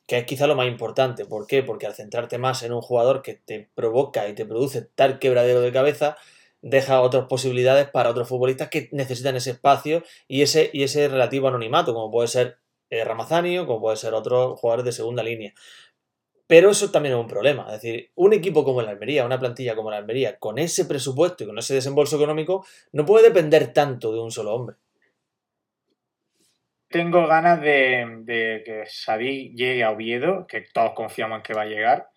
que es quizá lo más importante. ¿Por qué? Porque al centrarte más en un jugador que te provoca y te produce tal quebradero de cabeza, deja otras posibilidades para otros futbolistas que necesitan ese espacio y ese, y ese relativo anonimato, como puede ser eh, Ramazani o como puede ser otros jugadores de segunda línea. Pero eso también es un problema. Es decir, un equipo como la Almería, una plantilla como la Almería, con ese presupuesto y con ese desembolso económico, no puede depender tanto de un solo hombre tengo ganas de, que Sadik llegue a Oviedo, que todos confiamos en que va a llegar.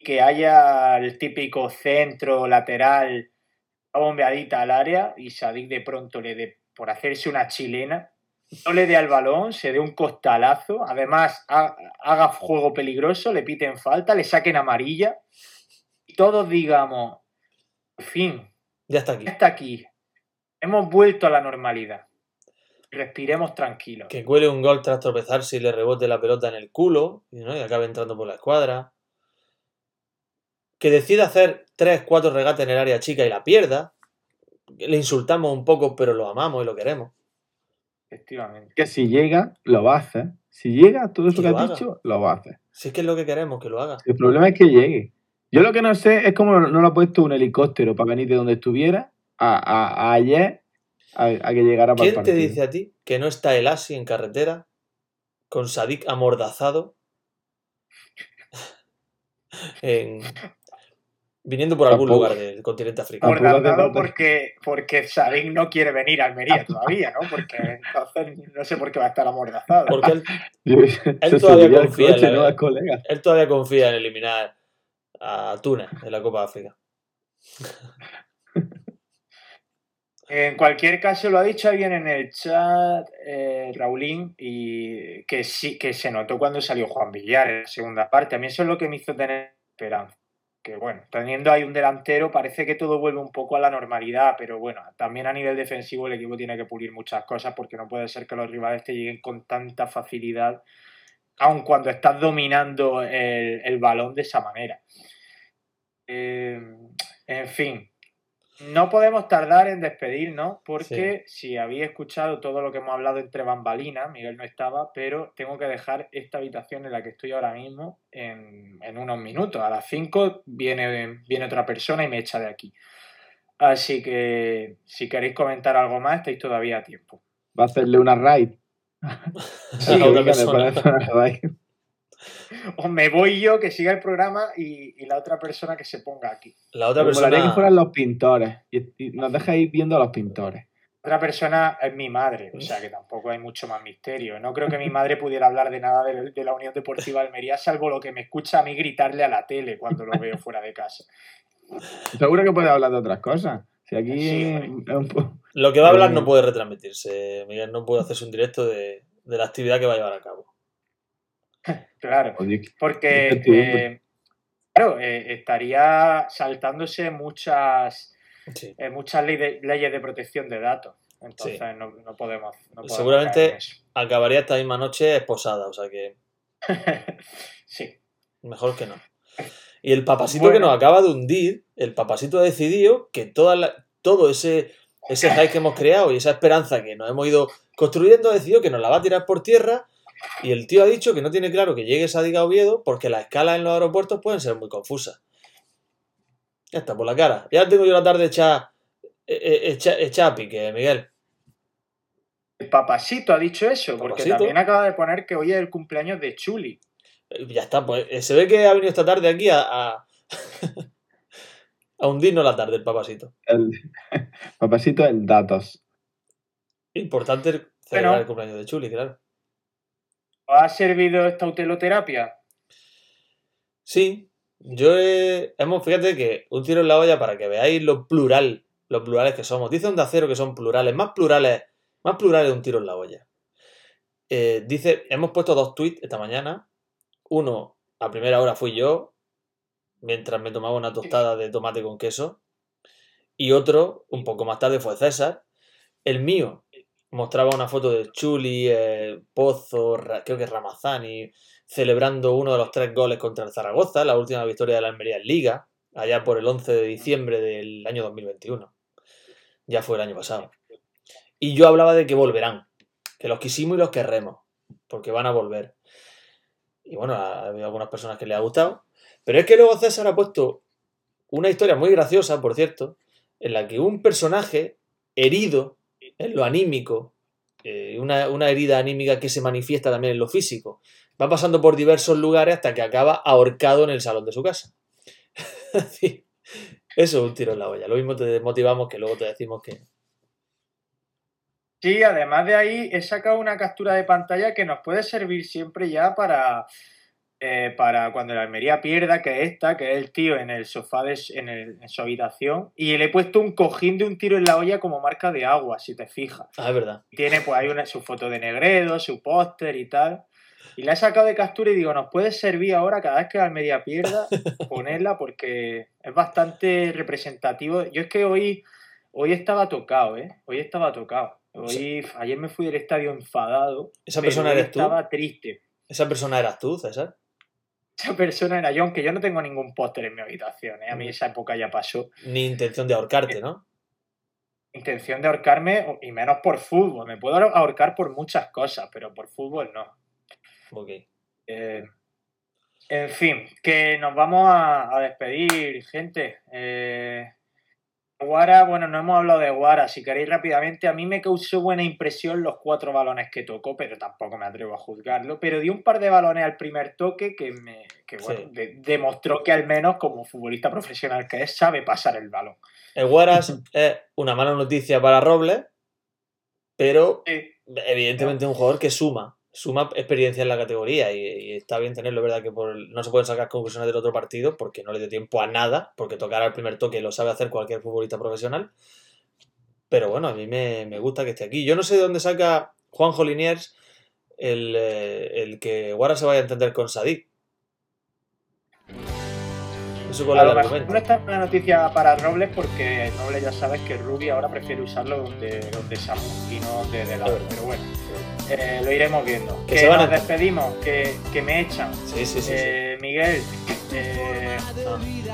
Que haya el típico centro lateral bombeadita al área y Sadik de pronto le dé por hacerse una chilena, no le dé al balón, se dé un costalazo, además haga juego peligroso, le piten falta, le saquen amarilla y todos digamos, en fin, ya está aquí. Ya está aquí. Hemos vuelto a la normalidad respiremos tranquilos. Que cuele un gol tras tropezarse y le rebote la pelota en el culo y, ¿no? y acabe entrando por la escuadra. Que decida hacer 3-4 regates en el área chica y la pierda. Le insultamos un poco, pero lo amamos y lo queremos. Efectivamente. Que si llega, lo va a hacer. Si llega, todo eso que, ha dicho, lo va a hacer. Si es que es lo que queremos, que lo haga. El problema es que llegue. Yo lo que no sé es cómo no lo ha puesto un helicóptero para venir de donde estuviera a, a ayer a, a que llegara para el ¿Quién te dice a ti que no está el Asi en carretera con Sadik amordazado en- viniendo por algún lugar del continente africano? Amordazado porque, porque Sadik no quiere venir a Almería todavía, ¿no? Porque entonces no sé por qué va a estar amordazado. Porque él, todavía confía en coche, la- ¿no? Al colega. él todavía confía en eliminar a Túnez en la Copa de África. En cualquier caso, lo ha dicho alguien en el chat, eh, Raulín, y que sí, que se notó cuando salió Juan Villar en la segunda parte. A mí eso es lo que me hizo tener esperanza. Que bueno, teniendo ahí un delantero, parece que todo vuelve un poco a la normalidad, pero bueno, también a nivel defensivo el equipo tiene que pulir muchas cosas porque no puede ser que los rivales te lleguen con tanta facilidad, aun cuando estás dominando el, el balón de esa manera. Eh, en fin, no podemos tardar en despedirnos porque si habéis escuchado todo lo que hemos hablado entre bambalinas, Miguel no estaba, pero tengo que dejar esta habitación en la que estoy ahora mismo en, en unos minutos. A las 5 viene, viene otra persona y me echa de aquí. Así que si queréis comentar algo más, estáis todavía a tiempo. Va a hacerle una raid. Sí, persona. O me voy yo que siga el programa y, y la otra persona que se ponga aquí. La otra Me molaría que persona. fueran los pintores. Y, y nos dejáis viendo a los pintores. Otra persona es mi madre, o sea que tampoco hay mucho más misterio. No creo que mi madre pudiera hablar de nada de, de la Unión Deportiva Almería, salvo lo que me escucha a mí gritarle a la tele cuando lo veo fuera de casa. Seguro que puede hablar de otras cosas. Si aquí Sí, es un Lo que va a hablar Eh, no puede retransmitirse, Miguel. No puede hacerse un directo de, de la actividad que va a llevar a cabo. Claro, porque eh, claro, eh, estaría saltándose muchas, Sí. eh, muchas ley de- leyes de protección de datos. Entonces Sí. no, no podemos. no podemos Seguramente-. Acabaría esta misma noche esposada, o sea que sí. mejor que no. Y el papasito Bueno. que nos acaba de hundir, el papasito ha decidido que toda la- todo ese, ese hype que hemos creado y esa esperanza que nos hemos ido construyendo, ha decidido que nos la va a tirar por tierra. Y el tío ha dicho que no tiene claro que llegue a Diga Oviedo porque las escalas en los aeropuertos pueden ser muy confusas. Ya está, por la cara. Ya tengo yo la tarde hecha, eh, eh, hecha, hecha a pique, Miguel. El papasito ha dicho eso, porque Papasito. también acaba de poner que hoy es el cumpleaños de Chuli. Eh, Ya está, pues se ve que ha venido esta tarde aquí a, a, a hundirnos la tarde el papasito. el papacito el datos. Importante celebrar Bueno. el cumpleaños de Chuli, claro. ¿Os ha servido esta uteloterapia? Sí, yo he... hemos, fíjate que un tiro en la olla para que veáis lo plural, lo plurales que somos. Dice Onda Cero que son plurales, más plurales, más plurales un tiro en la olla. Eh, dice, hemos puesto dos tweets esta mañana. Uno, a primera hora fui yo, mientras me tomaba una tostada de tomate con queso. Y otro, un poco más tarde, fue César. El mío mostraba una foto de Chuli, eh, Pozo, creo que Ramazani, celebrando uno de los tres goles contra el Zaragoza, la última victoria de la Almería en Liga, allá por el 11 de diciembre del año 2021. Ya fue el año pasado. Y yo hablaba de que volverán, que los quisimos y los querremos, porque van a volver. Y bueno, ha habido algunas personas que les ha gustado. Pero es que luego César ha puesto una historia muy graciosa, por cierto, en la que un personaje herido en lo anímico, eh, una, una herida anímica que se manifiesta también en lo físico, va pasando por diversos lugares hasta que acaba ahorcado en el salón de su casa. Eso es un tiro en la olla. Lo mismo te motivamos que luego te decimos que. Sí, además de ahí he sacado una captura de pantalla que nos puede servir siempre ya para, eh, para cuando la Almería pierda, que es esta, que es el tío en el sofá de, en, el- en su habitación, y le he puesto un cojín de un tiro en la olla como marca de agua, si te fijas. Ah, es verdad. Tiene pues ahí una, su foto de Negredo, su póster y tal. Y la he sacado de captura y digo, nos puede servir ahora cada vez que la Almería pierda ponerla porque es bastante representativo. Yo es que hoy, hoy estaba tocado, ¿eh? Hoy estaba tocado. Hoy, ayer me fui del estadio enfadado. ¿Esa persona eres tú? Estaba triste. Esa persona eras tú, César. Esa persona era yo, aunque yo no tengo ningún póster en mi habitación, ¿eh? A mí esa época ya pasó. Ni intención de ahorcarte, ¿no? Intención de ahorcarme, y menos por fútbol. Me puedo ahorcar por muchas cosas, pero por fútbol no. Ok. Eh, en fin, que nos vamos a, a despedir, gente. Eh, Guara, bueno, no hemos hablado de Guara, si queréis rápidamente, a mí me causó buena impresión los cuatro balones que tocó, pero tampoco me atrevo a juzgarlo, pero dio un par de balones al primer toque que, me, que bueno, demostró que al menos como futbolista profesional que es, sabe pasar el balón. El Guara es una mala noticia para Robles, pero evidentemente es un jugador que suma suma experiencia en la categoría y, está bien tenerlo, verdad que por, no se pueden sacar conclusiones del otro partido porque no le dio tiempo a nada, porque tocar al primer toque lo sabe hacer cualquier futbolista profesional. Pero bueno, a mí me, gusta que esté aquí. Yo no sé de dónde saca Juanjo Liniers el, eh, el que Guara se vaya a entender con Sadik. Eso con a no está una noticia para Robles porque Robles ya sabes que Ruby ahora prefiere usarlo donde, donde Samu y no de, de lado. Pero bueno, eh, lo iremos viendo. Que, nos despedimos, que, que, me echan. Sí, sí, sí. Eh, Miguel, eh,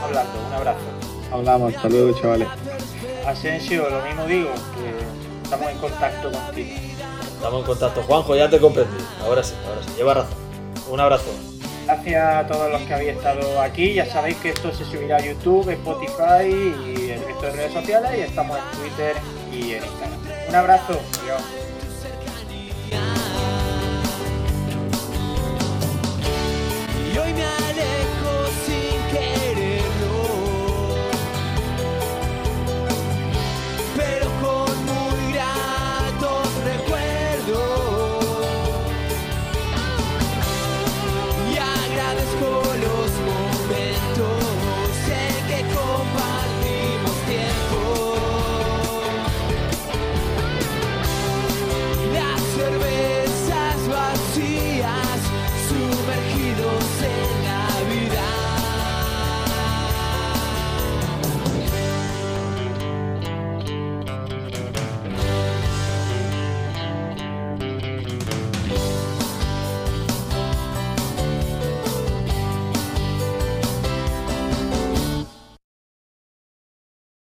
hablando, un abrazo. Hablamos, hasta luego, chavales. Asensio, lo mismo digo, que estamos en contacto contigo. Estamos en contacto. Juanjo, ya te comprendí. Ahora sí, ahora sí. Lleva razón. Un abrazo. Gracias a todos los que habéis estado aquí. Ya sabéis que esto se subirá a YouTube, Spotify y el resto de redes sociales. Y estamos en Twitter y en Instagram. Un abrazo. Adiós.